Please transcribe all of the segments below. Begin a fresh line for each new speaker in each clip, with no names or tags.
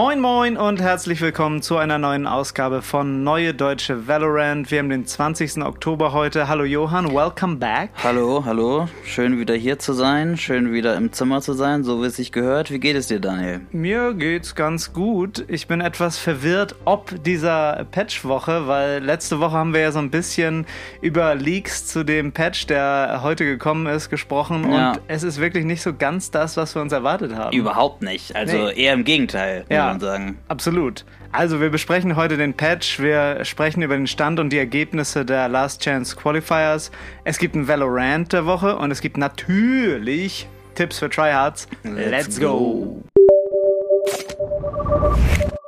Moin Moin und herzlich willkommen zu einer neuen Ausgabe von Neue Deutsche Valorant. Wir haben den 20. Oktober heute. Hallo Johann, welcome back.
Hallo, hallo. Schön wieder hier zu sein, schön wieder im Zimmer zu sein, so wie es sich gehört. Wie geht es dir, Daniel?
Mir geht's ganz gut. Ich bin etwas verwirrt ob dieser Patch-Woche, weil letzte Woche haben wir ja so ein bisschen über Leaks zu dem Patch, der heute gekommen ist, gesprochen
Ja.
und es ist wirklich nicht so ganz das, was wir uns erwartet haben.
Überhaupt nicht. Also
Nee.
eher im Gegenteil, muss
Ja.
man sagen.
Absolut. Also wir besprechen heute den Patch, wir sprechen über den Stand und die Ergebnisse der Last Chance Qualifiers. Es gibt ein Valorant der Woche und es gibt natürlich Tipps für Tryhards. Let's, go.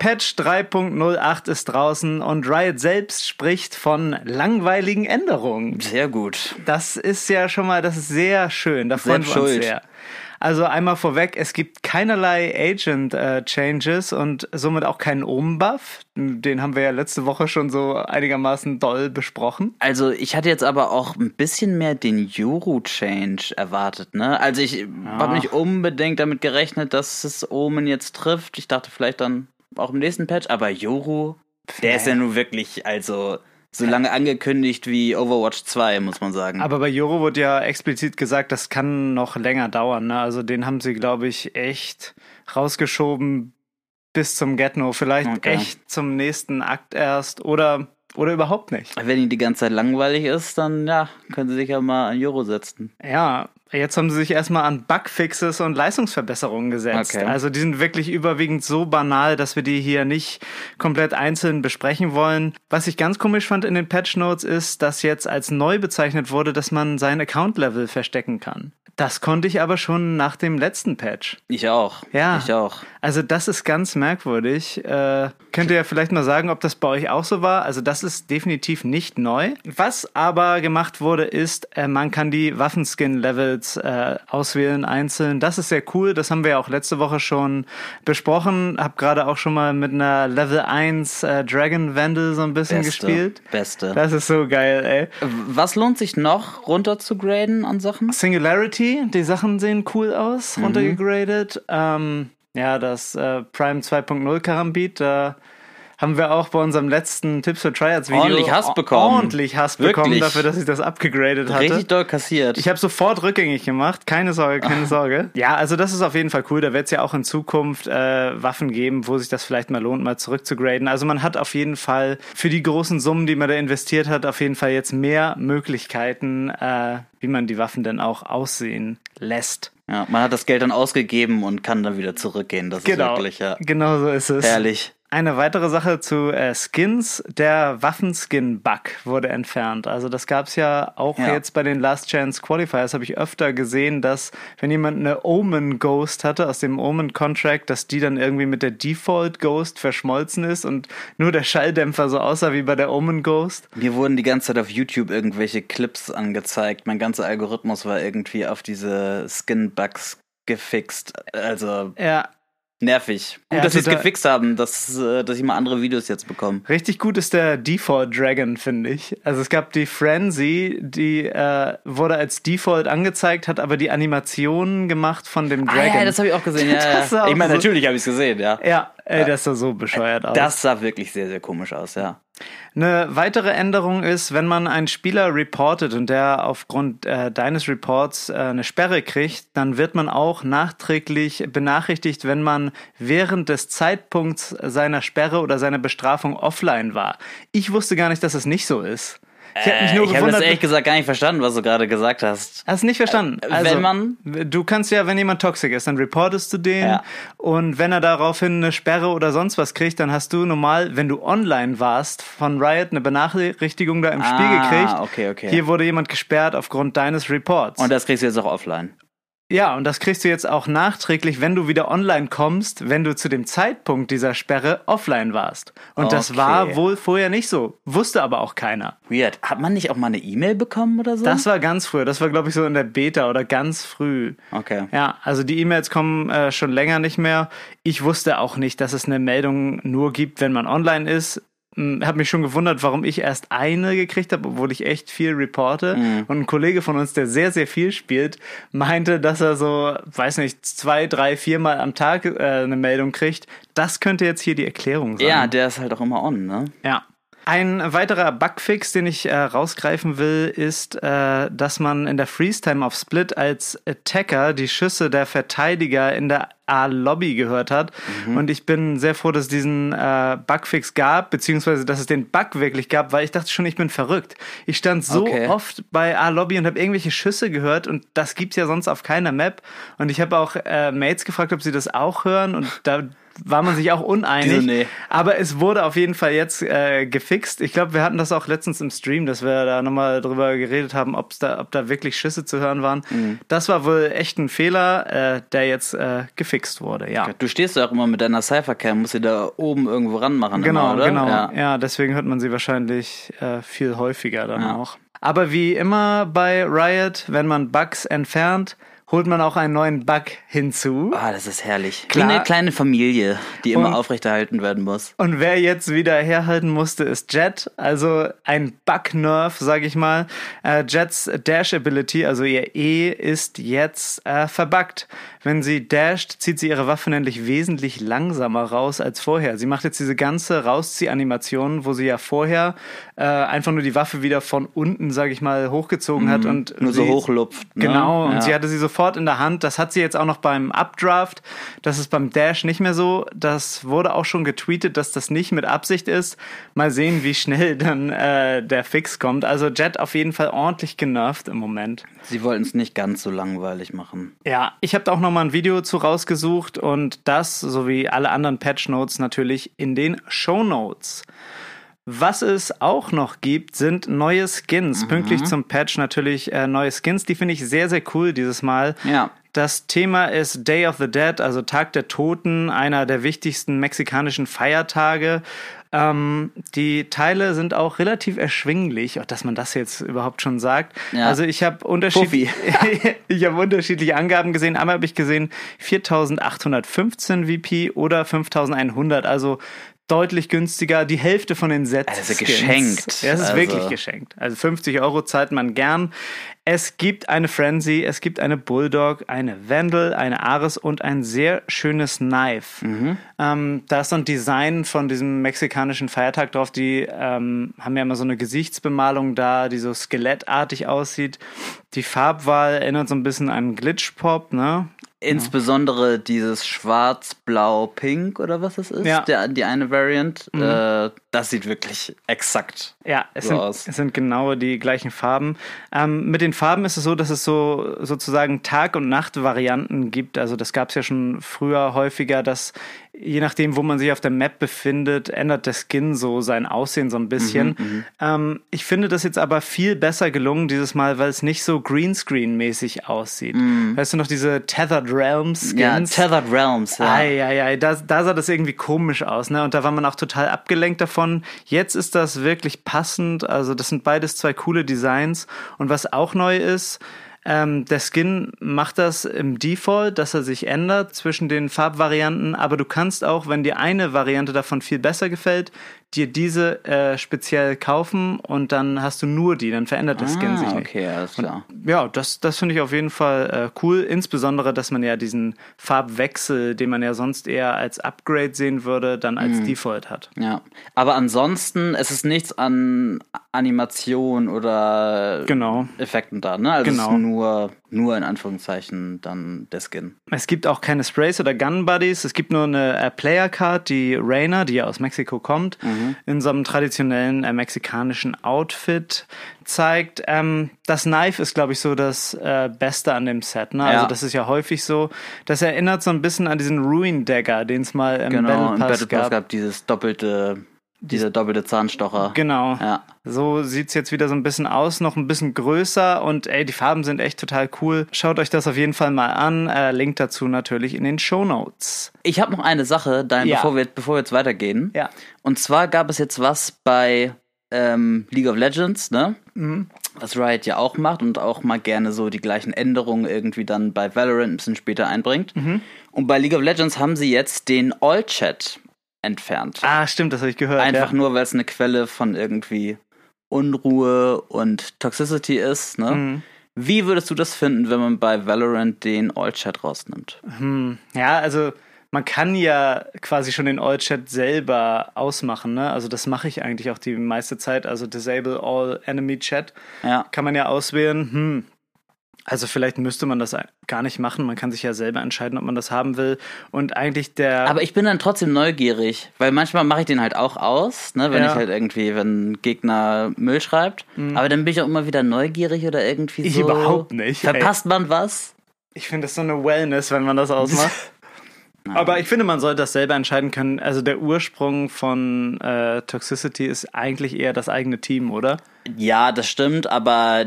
Patch 3.08 ist draußen und Riot selbst spricht von langweiligen Änderungen.
Sehr gut.
Das ist ja schon mal, das ist sehr schön. Da freuen wir uns sehr. Also einmal vorweg, es gibt keinerlei Agent äh, Changes und somit auch keinen Omen-Buff. Den haben wir ja letzte Woche schon so einigermaßen doll besprochen.
Also ich hatte jetzt aber auch ein bisschen mehr den Yoru-Change erwartet, ne? Also ich habe nicht unbedingt damit gerechnet, dass es Omen jetzt trifft. Ich dachte vielleicht dann auch im nächsten Patch, aber Yoru, der ist ja nun wirklich, also so lange angekündigt wie Overwatch 2, muss man sagen.
Aber bei Joro wurde ja explizit gesagt, das kann noch länger dauern. Ne? Also den haben sie, glaube ich, echt rausgeschoben bis zum Get-No. Vielleicht
Okay.
echt zum nächsten Akt erst oder, oder überhaupt nicht.
Wenn ihnen die ganze Zeit langweilig ist, dann ja, können sie sich ja mal an Euro setzen.
Ja, jetzt haben sie sich erstmal an Bugfixes und Leistungsverbesserungen gesetzt.
Okay.
Also die sind wirklich überwiegend so banal, dass wir die hier nicht komplett einzeln besprechen wollen. Was ich ganz komisch fand in den Patch Notes ist, dass jetzt als neu bezeichnet wurde, dass man sein Account-Level verstecken kann. Das konnte ich aber schon nach dem letzten Patch.
Ich auch.
Ja.
Ich auch.
Also das ist ganz merkwürdig. Äh, könnt ihr ja vielleicht mal sagen, ob das bei euch auch so war. Also das ist definitiv nicht neu. Was aber gemacht wurde, ist, äh, man kann die Waffenskin-Levels äh, auswählen einzeln. Das ist sehr cool. Das haben wir ja auch letzte Woche schon besprochen. Hab gerade auch schon mal mit einer Level 1 äh, Dragon Vandal so ein bisschen
Beste.
gespielt.
Beste.
Das ist so geil, ey.
Was lohnt sich noch runter zu graden an Sachen?
Singularity, die Sachen sehen cool aus,
Mhm.
runtergegradet. Ähm, ja, das äh, Prime 2.0 Karambit, da haben wir auch bei unserem letzten Tipps für Tryouts Video
Ordentlich Hass bekommen.
Ordentlich Hass bekommen
Wirklich.
dafür, dass ich das abgegradet hatte.
Richtig doll kassiert.
Ich habe sofort rückgängig gemacht, keine Sorge, keine Sorge. Ja, also das ist auf jeden Fall cool. Da wird es ja auch in Zukunft äh, Waffen geben, wo sich das vielleicht mal lohnt, mal zurückzugraden. Also man hat auf jeden Fall für die großen Summen, die man da investiert hat, auf jeden Fall jetzt mehr Möglichkeiten, äh, wie man die Waffen denn auch aussehen lässt.
ja, man hat das Geld dann ausgegeben und kann dann wieder zurückgehen. Das
Genau,
ist wirklich ja
genau so ist es.
herrlich.
Eine weitere Sache zu äh, Skins. Der Waffenskin-Bug wurde entfernt. Also das gab's ja auch
Ja.
jetzt bei den Last Chance Qualifiers. Habe ich öfter gesehen, dass wenn jemand eine Omen Ghost hatte aus dem Omen Contract, dass die dann irgendwie mit der Default Ghost verschmolzen ist und nur der Schalldämpfer so aussah wie bei der Omen Ghost.
Mir wurden die ganze Zeit auf YouTube irgendwelche Clips angezeigt. Mein ganzer Algorithmus war irgendwie auf diese Skin-Bugs gefixt. Also
Ja,
nervig. Gut,
Ja,
dass sie es gefixt haben, dass, äh, dass ich mal andere Videos jetzt bekomme.
Richtig gut ist der Default Dragon, finde ich. Also es gab die Frenzy, die äh, wurde als Default angezeigt, hat aber die Animationen gemacht von dem Dragon.
Ah, ja, das habe ich auch gesehen. Ja, ja.
auch
Ich meine,
so-
natürlich habe ich es gesehen, ja.
ja, ey, das sah so bescheuert aus.
Das sah wirklich sehr, sehr komisch aus, ja.
Eine weitere Änderung ist, wenn man einen Spieler reportet und der aufgrund äh, deines Reports äh, eine Sperre kriegt, dann wird man auch nachträglich benachrichtigt, wenn man während des Zeitpunkts seiner Sperre oder seiner Bestrafung offline war. Ich wusste gar nicht, dass es nicht so ist. Ich habe mich nur
Äh, ich habe das
gewundert.
ehrlich gesagt gar nicht verstanden, was du gerade gesagt hast.
Hast nicht verstanden.
Äh,
Also,
wenn man-
Du kannst ja, wenn jemand toxisch ist, dann reportest du den.
Ja.
Und wenn er daraufhin eine Sperre oder sonst was kriegt, dann hast du normal, wenn du online warst, von Riot eine Benachrichtigung da im Spiel
Ah,
gekriegt.
okay, okay.
Hier wurde jemand gesperrt aufgrund deines Reports.
Und das kriegst du jetzt auch offline.
Ja, und das kriegst du jetzt auch nachträglich, wenn du wieder online kommst, wenn du zu dem Zeitpunkt dieser Sperre offline warst. Und okay. das war wohl vorher nicht so. Wusste aber auch keiner.
Weird. Hat man nicht auch mal eine E-Mail bekommen oder so?
Das war ganz früh. Das war, glaube ich, so in der Beta oder ganz früh.
Okay.
Ja, also die E-Mails kommen äh, schon länger nicht mehr. Ich wusste auch nicht, dass es eine Meldung nur gibt, wenn man online ist habe mich schon gewundert, warum ich erst eine gekriegt habe, obwohl ich echt viel reporte. Mhm. Und ein Kollege von uns, der sehr, sehr viel spielt, meinte, dass er so, weiß nicht, zwei, drei, viermal am Tag äh, eine Meldung kriegt. Das könnte jetzt hier die Erklärung sein.
Ja, der ist halt auch immer on, ne?
Ja. Ein weiterer Bugfix, den ich äh, rausgreifen will, ist, äh, dass man in der Freeze-Time auf Split als Attacker die Schüsse der Verteidiger in der A-Lobby gehört hat. Mhm. Und ich bin sehr froh, dass es diesen äh, Bugfix gab, beziehungsweise dass es den Bug wirklich gab, weil ich dachte schon, ich bin verrückt. Ich stand so okay. oft bei A-Lobby und habe irgendwelche Schüsse gehört und das gibt's ja sonst auf keiner Map. Und ich habe auch äh, Mates gefragt, ob sie das auch hören und da war man sich auch uneinig. Nee. Aber es wurde auf jeden Fall jetzt äh, gefixt. Ich glaube, wir hatten das auch letztens im Stream, dass wir da nochmal drüber geredet haben, ob's da, ob da wirklich Schüsse zu hören waren. Mhm. Das war wohl echt ein Fehler, äh, der jetzt äh, gefixt wurde, ja.
Du stehst ja auch immer mit deiner Cyphercam, musst sie da oben irgendwo ranmachen.
Genau,
immer,
genau. Ja. ja. deswegen hört man sie wahrscheinlich äh, viel häufiger dann ja. auch. Aber wie immer bei Riot, wenn man Bugs entfernt, holt man auch einen neuen Bug hinzu.
Ah, das ist herrlich. Klar. Wie eine kleine Familie, die immer und, aufrechterhalten werden muss.
Und wer jetzt wieder herhalten musste, ist Jet. Also ein Bug-Nerf, sag ich mal. Äh, Jets Dash-Ability, also ihr E, ist jetzt äh, verbuggt. Wenn sie dasht, zieht sie ihre Waffe nämlich wesentlich langsamer raus als vorher. Sie macht jetzt diese ganze Rauszieh-Animation, wo sie ja vorher äh, einfach nur die Waffe wieder von unten, sag ich mal, hochgezogen mhm. hat und
nur so hochlupft.
Ne? Genau, und ja. sie hatte sie sofort sofort in der Hand. Das hat sie jetzt auch noch beim Updraft. Das ist beim Dash nicht mehr so. Das wurde auch schon getweetet, dass das nicht mit Absicht ist. Mal sehen, wie schnell dann äh, der Fix kommt. Also Jet auf jeden Fall ordentlich genervt im Moment.
Sie wollten es nicht ganz so langweilig machen.
Ja, ich habe da auch noch mal ein Video zu rausgesucht und das sowie alle anderen Patch Notes natürlich in den Show Notes. Was es auch noch gibt, sind neue Skins. Mhm. Pünktlich zum Patch natürlich äh, neue Skins. Die finde ich sehr, sehr cool dieses Mal.
Ja.
Das Thema ist Day of the Dead, also Tag der Toten, einer der wichtigsten mexikanischen Feiertage. Ähm, die Teile sind auch relativ erschwinglich, auch dass man das jetzt überhaupt schon sagt. Ja. Also ich habe unterschiedlich, ich habe unterschiedliche Angaben gesehen. Einmal habe ich gesehen 4.815 VP oder 5.100. Also deutlich günstiger, die Hälfte von den Sets.
Also geschenkt.
Ja, es ist
also.
wirklich geschenkt. Also 50 Euro zahlt man gern. Es gibt eine Frenzy, es gibt eine Bulldog, eine Vandal, eine Ares und ein sehr schönes Knife. Mhm. Ähm, da ist so ein Design von diesem mexikanischen Feiertag drauf. Die ähm, haben ja immer so eine Gesichtsbemalung da, die so skelettartig aussieht. Die Farbwahl erinnert so ein bisschen an Glitchpop, ne?
Insbesondere dieses Schwarz-Blau-Pink oder was es ist, ja. der, die eine Variant, mhm. äh, das sieht wirklich exakt
ja, es so sind, aus. Es sind genau die gleichen Farben. Ähm, mit den Farben ist es so, dass es so sozusagen Tag- und Nacht-Varianten gibt. Also das gab es ja schon früher häufiger, dass je nachdem, wo man sich auf der Map befindet, ändert der Skin so sein Aussehen so ein bisschen. Mhm, mhm, ähm, ich finde das jetzt aber viel besser gelungen dieses Mal, weil es nicht so Greenscreen-mäßig aussieht. Mhm. Weißt du noch diese Tethered Realms Skins?
Ja, Tethered Realms, ja.
Ei, ei, ei, da, da sah das irgendwie komisch aus, ne? Und da war man auch total abgelenkt davon. Jetzt ist das wirklich passend. Also das sind beides zwei coole Designs. Und was auch neu ist, ähm, der Skin macht das im Default, dass er sich ändert zwischen den Farbvarianten, aber du kannst auch, wenn dir eine Variante davon viel besser gefällt, dir diese äh, speziell kaufen und dann hast du nur die, dann verändert der Skin ah, sich nicht.
Okay, alles klar.
Und, ja, das, das finde ich auf jeden Fall äh, cool, insbesondere, dass man ja diesen Farbwechsel, den man ja sonst eher als Upgrade sehen würde, dann als mhm. Default hat.
Ja, aber ansonsten es ist nichts an Animation oder
genau.
Effekten da, ne? Also genau. es ist nur nur in Anführungszeichen dann der Skin.
Es gibt auch keine Sprays oder Gun Buddies. Es gibt nur eine äh, Player Card, die Rainer, die ja aus Mexiko kommt, mhm. in so einem traditionellen äh, mexikanischen Outfit zeigt. Ähm, das Knife ist, glaube ich, so das äh, Beste an dem Set. Ne? Also ja. Also das ist ja häufig so. Das erinnert so ein bisschen an diesen Ruin Dagger, den es mal im
genau,
Battle Pass,
im Battle Pass gab. gab. Dieses doppelte Dieser doppelte Zahnstocher.
Genau.
Ja.
So sieht's jetzt wieder so ein bisschen aus, noch ein bisschen größer und ey, die Farben sind echt total cool. Schaut euch das auf jeden Fall mal an. Äh, Link dazu natürlich in den Show Notes.
Ich habe noch eine Sache, Dein,
Ja.
bevor, wir, bevor wir jetzt weitergehen.
Ja.
Und zwar gab es jetzt was bei ähm, League of Legends, ne? Was Riot ja auch macht und auch mal gerne so die gleichen Änderungen irgendwie dann bei Valorant ein bisschen später einbringt. Und bei League of Legends haben sie jetzt den All-Chat entfernt.
Ah, stimmt, das habe ich gehört.
Einfach
ja.
nur, weil es eine Quelle von irgendwie Unruhe und Toxicity ist, ne?
Mhm.
Wie würdest du das finden, wenn man bei Valorant den All-Chat rausnimmt?
Ja, also man kann ja quasi schon den All-Chat selber ausmachen, ne? Also das mache ich eigentlich auch die meiste Zeit. Also Disable All Enemy Chat
Ja.
kann man ja auswählen. Hm. Also vielleicht müsste man das gar nicht machen. Man kann sich ja selber entscheiden, ob man das haben will. Und eigentlich der.
Aber ich bin dann trotzdem neugierig, weil manchmal mache ich den halt auch aus, ne, wenn
Ja. Mhm.
ich halt irgendwie, wenn ein Gegner Müll schreibt. Aber dann bin ich auch immer wieder neugierig oder irgendwie
Ich
so.
überhaupt nicht, ey.
Verpasst man was?
Ich finde das so eine Wellness, wenn man das ausmacht. Aber ich finde, man sollte das selber entscheiden können. Also der Ursprung von äh, Toxicity ist eigentlich eher das eigene Team, oder?
Ja, das stimmt, aber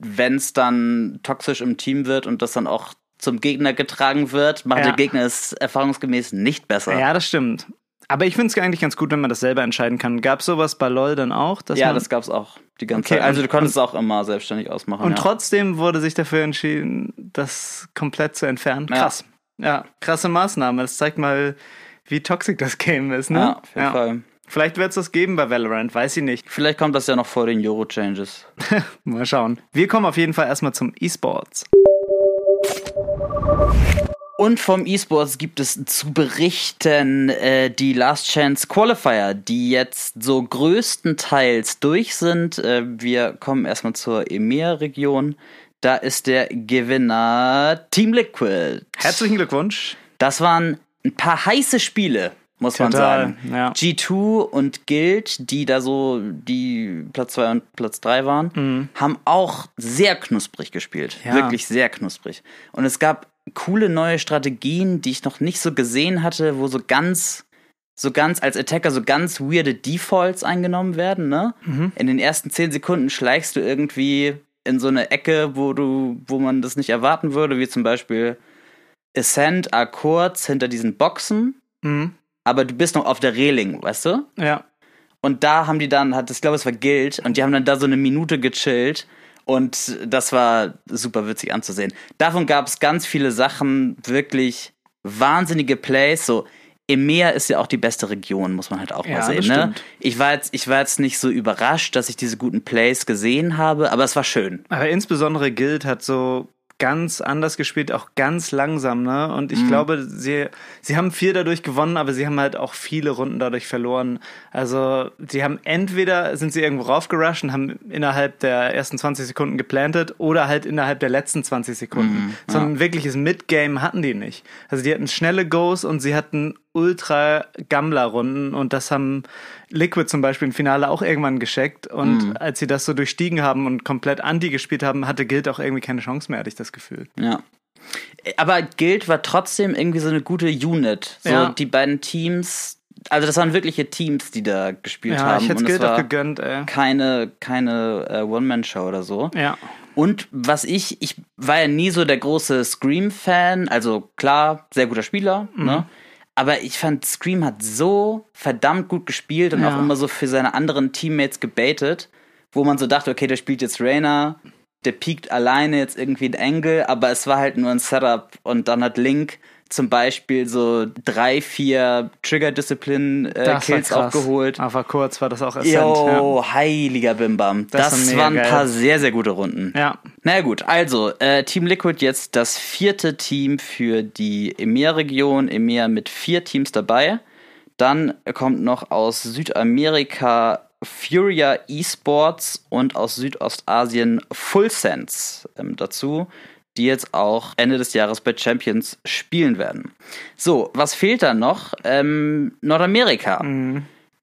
wenn es dann toxisch im Team wird und das dann auch zum Gegner getragen wird, macht
Ja.
der Gegner es erfahrungsgemäß nicht besser.
Ja, das stimmt. Aber ich finde es eigentlich ganz gut, wenn man das selber entscheiden kann. Gab es sowas bei LOL dann auch?
Ja, das gab's auch die ganze
Okay,
Zeit. Also du konntest es auch immer selbstständig ausmachen.
Und
ja.
trotzdem wurde sich dafür entschieden, das komplett zu entfernen.
Ja.
Krass. Ja, krasse Maßnahme. Das zeigt mal, wie toxisch das Game ist, ne?
ja, auf jeden Fall.
Vielleicht wird es das geben bei Valorant, weiß ich nicht.
Vielleicht kommt das ja noch vor den Euro-Changes.
Mal schauen. Wir kommen auf jeden Fall erstmal zum E-Sports.
Und vom E-Sports gibt es zu berichten äh, die Last Chance Qualifier, die jetzt so größtenteils durch sind. Äh, wir kommen erstmal zur EMEA-Region. Da ist der Gewinner Team Liquid.
Herzlichen Glückwunsch.
Das waren ein paar heiße Spiele, muss man
Total,
sagen.
ja.
G2 und Guild, die da so die Platz 2 und Platz 3 waren, haben auch sehr knusprig gespielt.
Mhm. Ja.
Wirklich sehr knusprig. Und es gab coole neue Strategien, die ich noch nicht so gesehen hatte, wo so ganz so ganz als Attacker so ganz weirde Defaults eingenommen werden, ne?
Mhm.
In den ersten 10 Sekunden schleichst du irgendwie in so eine Ecke, wo du, wo man das nicht erwarten würde, wie zum Beispiel Ascent, A kurz hinter diesen Boxen,
Mhm.
Aber du bist noch auf der Reling, weißt du?
Ja.
Und da haben die dann, hat, ich glaube, es war Guild, und die haben dann da so eine Minute gechillt. Und das war super witzig anzusehen. Davon gab es ganz viele Sachen, wirklich wahnsinnige Plays. So, EMEA ist ja auch die beste Region, muss man halt auch
Ja,
mal sehen. Ne? Ich, war jetzt, ich war jetzt nicht so überrascht, dass ich diese guten Plays gesehen habe, aber es war schön.
Aber insbesondere Guild hat so ganz anders gespielt, auch ganz langsam, ne? Und ich glaube, sie, sie haben viel dadurch gewonnen, aber sie haben halt auch viele Runden dadurch verloren. Also, sie haben entweder sind sie irgendwo raufgerusht und haben innerhalb der ersten 20 Sekunden geplantet oder halt innerhalb der letzten 20 Sekunden. So ein wirkliches Midgame hatten die nicht. Also, die hatten schnelle Goes und sie hatten ultra Gammler-Runden und das haben Liquid zum Beispiel im Finale auch irgendwann gescheckt und als sie das so durchstiegen haben und komplett Anti gespielt haben, hatte Guild auch irgendwie keine Chance mehr, hatte ich das Gefühl.
Ja. Aber Guild war trotzdem irgendwie so eine gute Unit. So
Ja.
die beiden Teams, also das waren wirkliche Teams, die da gespielt
Ja,
haben.
ich hätte
es
Guild auch gegönnt, ey.
keine, keine äh, One-Man-Show oder so.
Ja.
Und was ich, ich war ja nie so der große Scream-Fan, also klar, sehr guter Spieler,
Mhm.
ne? Aber ich fand, Scream hat so verdammt gut gespielt und
Ja.
auch immer so für seine anderen Teammates gebaitet, wo man so dachte, okay, der spielt jetzt Rainer, der piekt alleine jetzt irgendwie ein Angle, aber es war halt nur ein Setup und dann hat Link zum Beispiel so drei, vier Trigger-Disziplin-Kills
krass.
aufgeholt.
Aber kurz war das auch Ascent.
Jo, heiliger Bimbam.
Das
Das, waren ein paar sehr, sehr gute Runden.
Ja. ja.
Na gut, also äh, Team Liquid jetzt das vierte Team für die EMEA-Region. EMEA mit vier Teams dabei. Dann kommt noch aus Südamerika Furia Esports und aus Südostasien Full Sense ähm, dazu, die jetzt auch Ende des Jahres bei Champions spielen werden. So, was fehlt dann noch? Ähm, Nordamerika.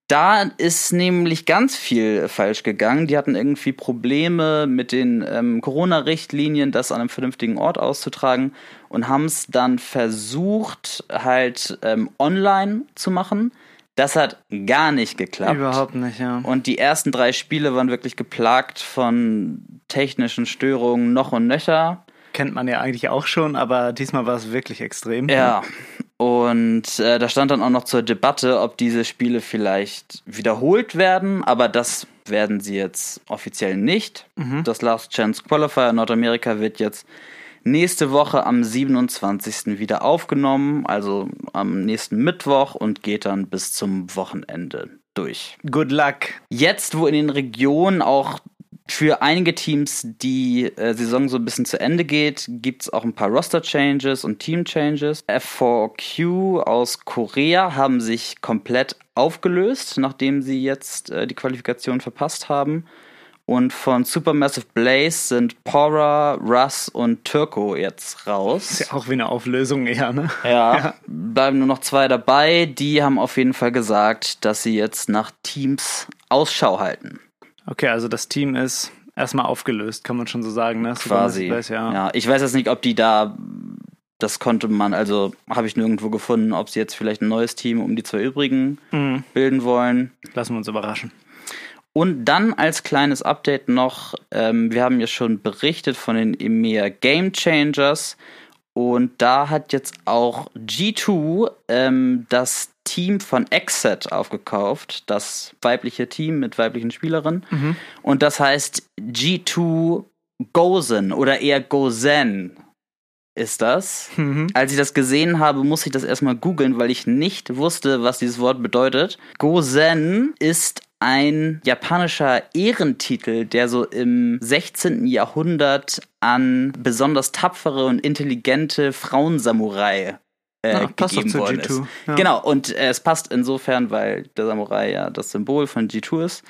Da ist nämlich ganz viel falsch gegangen. Die hatten irgendwie Probleme mit den ähm, Corona-Richtlinien, das an einem vernünftigen Ort auszutragen und haben es dann versucht, halt ähm, online zu machen. Das hat gar nicht geklappt.
Überhaupt nicht, ja.
Und die ersten drei Spiele waren wirklich geplagt von technischen Störungen noch und nöcher.
Kennt man ja eigentlich auch schon, aber diesmal war es wirklich extrem.
Ja. Und äh, da stand dann auch noch zur Debatte, ob diese Spiele vielleicht wiederholt werden, aber das werden sie jetzt offiziell nicht. Das Last Chance Qualifier in Nordamerika wird jetzt nächste Woche am 27. wieder aufgenommen, also am nächsten Mittwoch und geht dann bis zum Wochenende durch.
Good luck.
Jetzt, wo in den Regionen auch für einige Teams die äh, Saison so ein bisschen zu Ende geht, gibt es auch ein paar Roster-Changes und Team-Changes. F4Q aus Korea haben sich komplett aufgelöst, nachdem sie jetzt äh, die Qualifikation verpasst haben. Und von Supermassive Blaze sind Pora, Russ und Turco jetzt raus.
Ist ja auch wie eine Auflösung eher, ne?
Ja, bleiben nur noch zwei dabei. Die haben auf jeden Fall gesagt, dass sie jetzt nach Teams Ausschau halten.
Okay, also das Team ist erstmal aufgelöst, kann man schon so sagen, ne?
Quasi.
Supermassive Blaze, ja.
ja, ich weiß jetzt nicht, ob die da, das konnte man, also habe ich nirgendwo gefunden, ob sie jetzt vielleicht ein neues Team um die zwei übrigen
Mhm.
bilden wollen.
Lassen wir uns überraschen.
Und dann als kleines Update noch, ähm, wir haben ja schon berichtet von den EMEA Game Changers und da hat jetzt auch G2 ähm, das Team von Exit aufgekauft, das weibliche Team mit weiblichen Spielerinnen. Und das heißt G2 Gozen oder eher Gozen ist das.
Mhm.
Als ich das gesehen habe, musste ich das erstmal googeln, weil ich nicht wusste, was dieses Wort bedeutet. Gozen ist ein japanischer Ehrentitel, der so im 16. Jahrhundert an besonders tapfere und intelligente Frauensamurai äh,
Ja, passt doch
gegeben
zu
worden
G2,
ist.
ja.
Genau, und äh, es passt insofern, weil der Samurai ja das Symbol von G2 ist.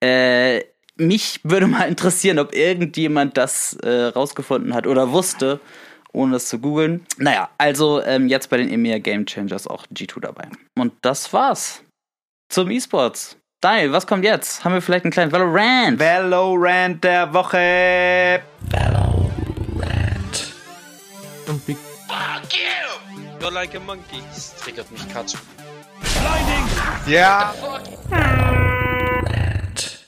Äh, mich würde mal interessieren, ob irgendjemand das äh, rausgefunden hat oder wusste, ohne es zu googeln. Naja, also ähm, jetzt bei den EMEA Game Changers auch G2 dabei. Und das war's zum E-Sports. Daniel, was kommt jetzt? Haben wir vielleicht einen kleinen Valorant?
Valorant der Woche.
Und wie
Fuck you! You're like a monkey. Das triggert mich Katsch.
Ja,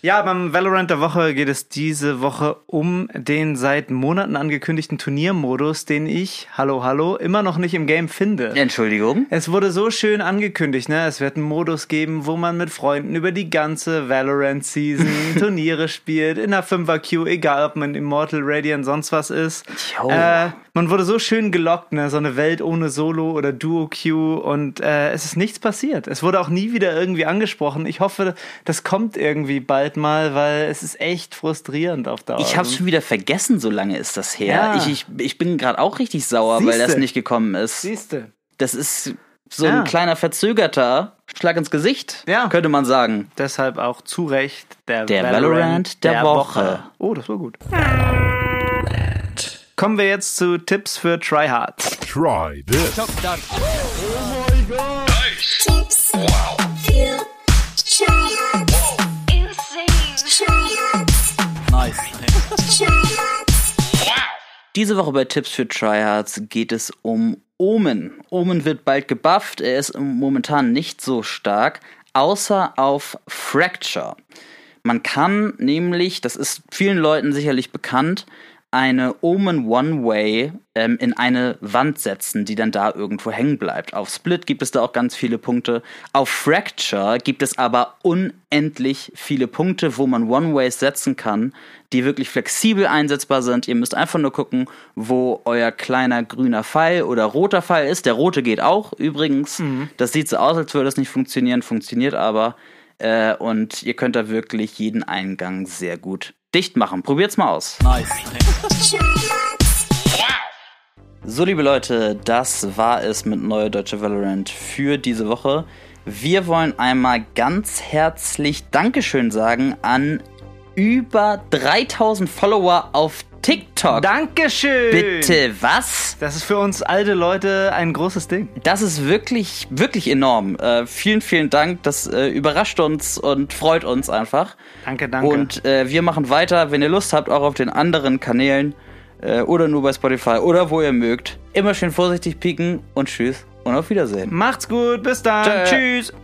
Ja, beim Valorant der Woche geht es diese Woche um den seit Monaten angekündigten Turniermodus, den ich, hallo, hallo, immer noch nicht im Game finde.
Entschuldigung.
Es wurde so schön angekündigt, ne? Es wird einen Modus geben, wo man mit Freunden über die ganze Valorant-Season Turniere spielt, in der 5er Queue, egal ob man Immortal, Radiant, sonst was ist.
Jo.
Äh, man wurde so schön gelockt, ne? So eine Welt ohne Solo oder Duo-Queue und äh, es ist nichts passiert. Es wurde auch nie wieder irgendwie angesprochen. Ich hoffe, das kommt irgendwie bald mal, weil es ist echt frustrierend auf Dauer.
Ich hab's schon wieder vergessen, so lange ist das her.
Ja.
Ich, ich, ich bin gerade auch richtig sauer, weil das
Siehste.
nicht gekommen ist.
Siehste.
Das ist so
Ja.
ein kleiner verzögerter Schlag ins Gesicht,
Ja.
könnte man sagen.
Deshalb auch zu Recht der,
Der Valorant der Woche.
Oh, das war gut. Kommen wir jetzt zu Tipps für Tryhards.
Try this.
Tips für Tryhards. Tryhards. Tryhards.
Diese Woche bei Tipps für Tryhards geht es um Omen. Omen wird bald gebufft, er ist momentan nicht so stark, außer auf Fracture. Man kann nämlich, das ist vielen Leuten sicherlich bekannt, eine Omen One-Way ähm, in eine Wand setzen, die dann da irgendwo hängen bleibt. Auf Split gibt es da auch ganz viele Punkte. Auf Fracture gibt es aber unendlich viele Punkte, wo man One-Ways setzen kann, die wirklich flexibel einsetzbar sind. Ihr müsst einfach nur gucken, wo euer kleiner grüner Pfeil oder roter Pfeil ist. Der rote geht auch übrigens. Das sieht so aus, als würde es nicht funktionieren, funktioniert aber. Äh, und ihr könnt da wirklich jeden Eingang sehr gut dicht machen. Probiert's mal aus. So, liebe Leute, das war es mit Neue Deutsche Valorant für diese Woche. Wir wollen einmal ganz herzlich Dankeschön sagen an über 3000 Follower auf TikTok.
Dankeschön!
Bitte, was?
Das ist für uns alte Leute ein großes Ding.
Das ist wirklich, wirklich enorm. Äh, vielen, vielen Dank. Das äh, überrascht uns und freut uns einfach.
Danke, danke.
Und äh, wir machen weiter, wenn ihr Lust habt, auch auf den anderen Kanälen äh, oder nur bei Spotify oder wo ihr mögt. Immer schön vorsichtig pieken und tschüss und auf Wiedersehen.
Macht's gut, bis dann.
Tschö.
Tschüss.